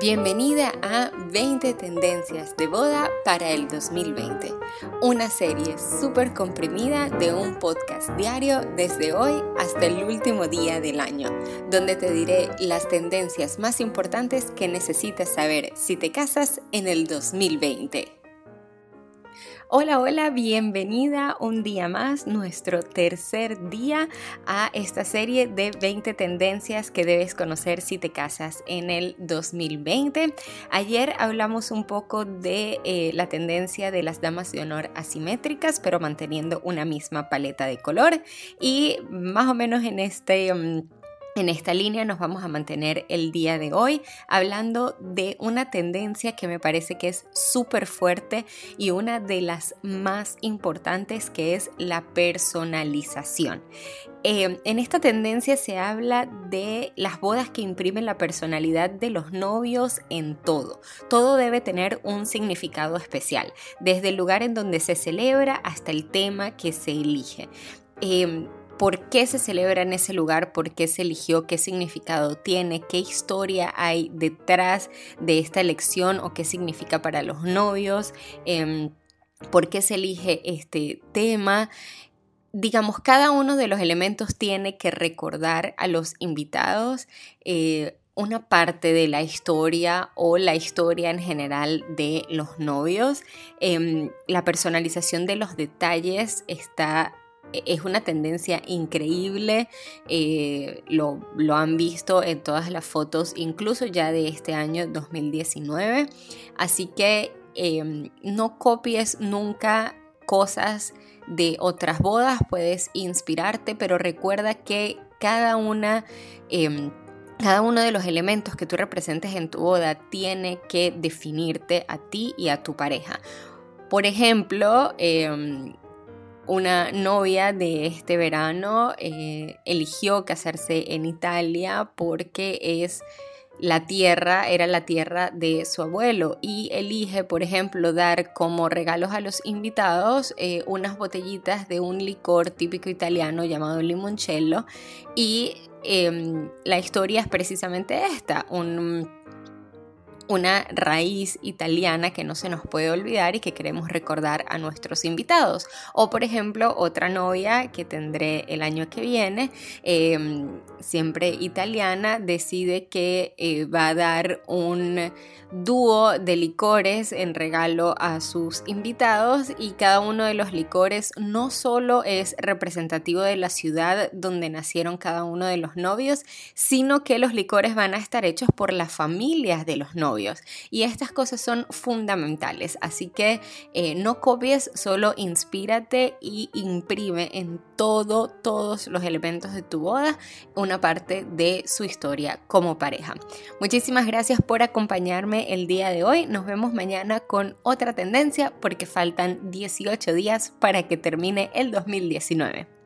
Bienvenida a 20 tendencias de boda para el 2020, una serie súper comprimida de un podcast diario desde hoy hasta el último día del año, donde te diré las tendencias más importantes que necesitas saber si te casas en el 2020. Hola, hola, bienvenida un día más, nuestro tercer día a esta serie de 20 tendencias que debes conocer si te casas en el 2020. Ayer hablamos un poco de eh, la tendencia de las damas de honor asimétricas, pero manteniendo una misma paleta de color y más o menos en este... Mm, en esta línea nos vamos a mantener el día de hoy hablando de una tendencia que me parece que es súper fuerte y una de las más importantes que es la personalización. Eh, en esta tendencia se habla de las bodas que imprimen la personalidad de los novios en todo. Todo debe tener un significado especial, desde el lugar en donde se celebra hasta el tema que se elige. Eh, por qué se celebra en ese lugar, por qué se eligió, qué significado tiene, qué historia hay detrás de esta elección o qué significa para los novios, em, por qué se elige este tema. Digamos, cada uno de los elementos tiene que recordar a los invitados eh, una parte de la historia o la historia en general de los novios. Em, la personalización de los detalles está es una tendencia increíble, eh, lo, han visto en todas las fotos, incluso ya de este año 2019. Así que em, no copies nunca cosas de otras bodas, puedes inspirarte, pero recuerda que cada una... Em, cada uno de los elementos que tú representes en tu boda tiene que definirte a ti y a tu pareja. Por ejemplo, em, una novia de este verano eh, eligió casarse en Italia porque es la tierra, era la tierra de su abuelo y elige, por ejemplo, dar como regalos a los invitados eh, unas botellitas de un licor típico italiano llamado limoncello y em, la historia es precisamente esta, un una raíz italiana que no se nos puede olvidar y que queremos recordar a nuestros invitados. O por ejemplo, otra novia que tendré el año que viene, em, siempre italiana, decide que eh, va a dar un dúo de licores en regalo a sus invitados y cada uno de los licores no solo es representativo de la ciudad donde nacieron cada uno de los novios, sino que los licores van a estar hechos por las familias de los Y estas cosas son fundamentales, así que eh, no copies, solo inspírate y imprime en todo, todos los elementos de tu boda una parte de su historia como pareja. Muchísimas gracias por acompañarme el día de hoy. Nos vemos mañana con otra tendencia porque faltan 18 días para que termine el 2019.